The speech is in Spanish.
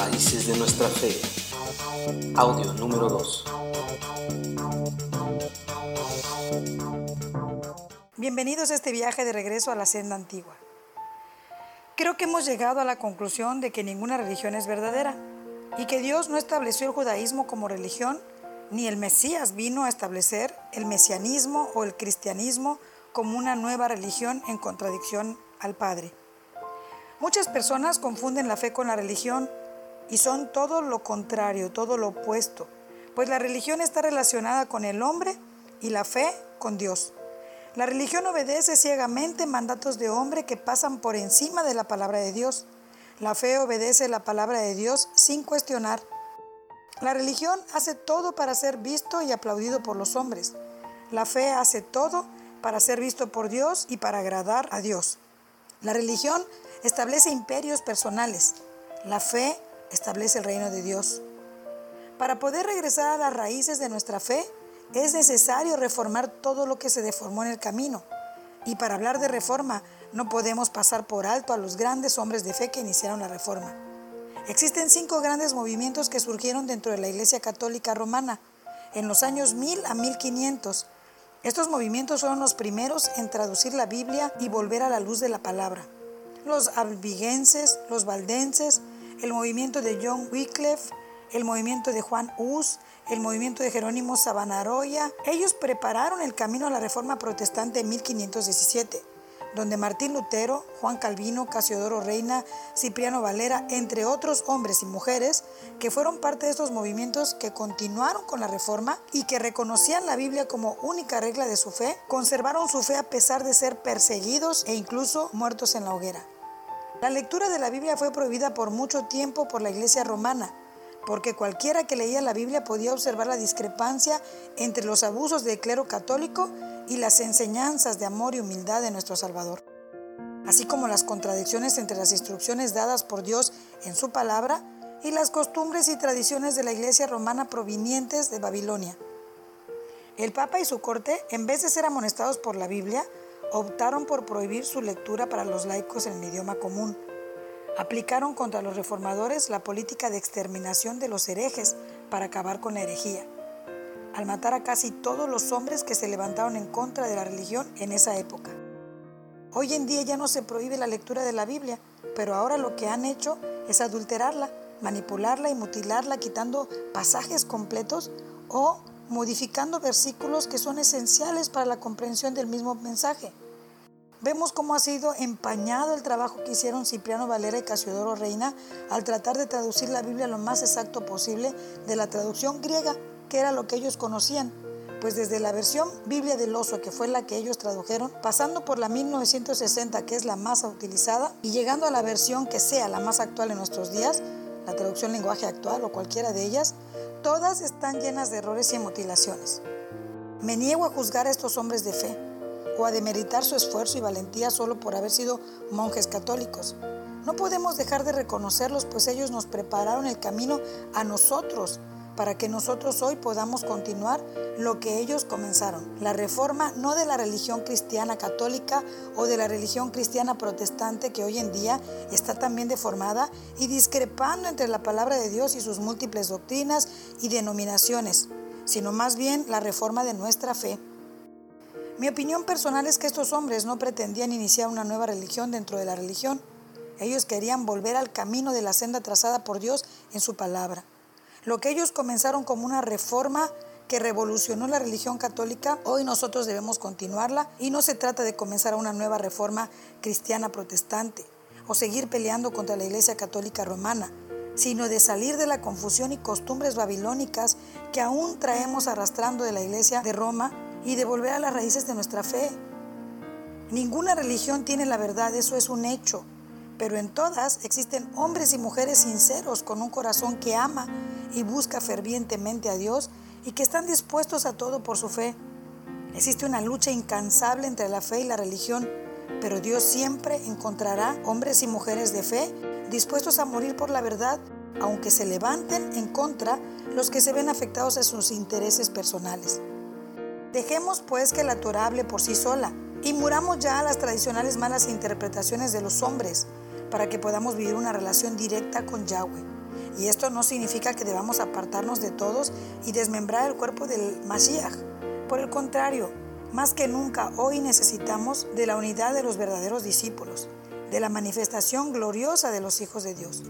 raíces de nuestra fe. Audio número 2. Bienvenidos a este viaje de regreso a la senda antigua. Creo que hemos llegado a la conclusión de que ninguna religión es verdadera y que Dios no estableció el judaísmo como religión, ni el Mesías vino a establecer el mesianismo o el cristianismo como una nueva religión en contradicción al Padre. Muchas personas confunden la fe con la religión y son todo lo contrario, todo lo opuesto, pues la religión está relacionada con el hombre y la fe con Dios. La religión obedece ciegamente mandatos de hombre que pasan por encima de la palabra de Dios. La fe obedece la palabra de Dios sin cuestionar. La religión hace todo para ser visto y aplaudido por los hombres. La fe hace todo para ser visto por Dios y para agradar a Dios. La religión establece imperios personales. La fe establece el reino de Dios. Para poder regresar a las raíces de nuestra fe, es necesario reformar todo lo que se deformó en el camino. Y para hablar de reforma, no podemos pasar por alto a los grandes hombres de fe que iniciaron la reforma. Existen cinco grandes movimientos que surgieron dentro de la Iglesia Católica Romana en los años 1000 a 1500 estos movimientos fueron los primeros en traducir la Biblia y volver a la luz de la palabra. Los albigenses, los valdenses, el movimiento de John Wycliffe, el movimiento de Juan Hus, el movimiento de Jerónimo Sabanaroya, ellos prepararon el camino a la reforma protestante en 1517 donde Martín Lutero, Juan Calvino, Casiodoro Reina, Cipriano Valera, entre otros hombres y mujeres que fueron parte de estos movimientos que continuaron con la reforma y que reconocían la Biblia como única regla de su fe, conservaron su fe a pesar de ser perseguidos e incluso muertos en la hoguera. La lectura de la Biblia fue prohibida por mucho tiempo por la Iglesia romana, porque cualquiera que leía la Biblia podía observar la discrepancia entre los abusos del clero católico y las enseñanzas de amor y humildad de nuestro Salvador, así como las contradicciones entre las instrucciones dadas por Dios en su palabra y las costumbres y tradiciones de la iglesia romana provenientes de Babilonia. El Papa y su corte, en vez de ser amonestados por la Biblia, optaron por prohibir su lectura para los laicos en el idioma común. Aplicaron contra los reformadores la política de exterminación de los herejes para acabar con la herejía al matar a casi todos los hombres que se levantaron en contra de la religión en esa época. Hoy en día ya no se prohíbe la lectura de la Biblia, pero ahora lo que han hecho es adulterarla, manipularla y mutilarla quitando pasajes completos o modificando versículos que son esenciales para la comprensión del mismo mensaje. Vemos cómo ha sido empañado el trabajo que hicieron Cipriano Valera y Casiodoro Reina al tratar de traducir la Biblia lo más exacto posible de la traducción griega que era lo que ellos conocían, pues desde la versión Biblia del Oso, que fue la que ellos tradujeron, pasando por la 1960, que es la más utilizada, y llegando a la versión que sea la más actual en nuestros días, la traducción lenguaje actual o cualquiera de ellas, todas están llenas de errores y mutilaciones. Me niego a juzgar a estos hombres de fe o a demeritar su esfuerzo y valentía solo por haber sido monjes católicos. No podemos dejar de reconocerlos, pues ellos nos prepararon el camino a nosotros para que nosotros hoy podamos continuar lo que ellos comenzaron. La reforma no de la religión cristiana católica o de la religión cristiana protestante que hoy en día está también deformada y discrepando entre la palabra de Dios y sus múltiples doctrinas y denominaciones, sino más bien la reforma de nuestra fe. Mi opinión personal es que estos hombres no pretendían iniciar una nueva religión dentro de la religión. Ellos querían volver al camino de la senda trazada por Dios en su palabra. Lo que ellos comenzaron como una reforma que revolucionó la religión católica, hoy nosotros debemos continuarla y no se trata de comenzar una nueva reforma cristiana protestante o seguir peleando contra la Iglesia Católica Romana, sino de salir de la confusión y costumbres babilónicas que aún traemos arrastrando de la Iglesia de Roma y de volver a las raíces de nuestra fe. Ninguna religión tiene la verdad, eso es un hecho, pero en todas existen hombres y mujeres sinceros con un corazón que ama y busca fervientemente a Dios y que están dispuestos a todo por su fe. Existe una lucha incansable entre la fe y la religión, pero Dios siempre encontrará hombres y mujeres de fe dispuestos a morir por la verdad, aunque se levanten en contra los que se ven afectados a sus intereses personales. Dejemos pues que la Torah hable por sí sola y muramos ya a las tradicionales malas interpretaciones de los hombres para que podamos vivir una relación directa con Yahweh. Y esto no significa que debamos apartarnos de todos y desmembrar el cuerpo del Mashiach. Por el contrario, más que nunca hoy necesitamos de la unidad de los verdaderos discípulos, de la manifestación gloriosa de los hijos de Dios.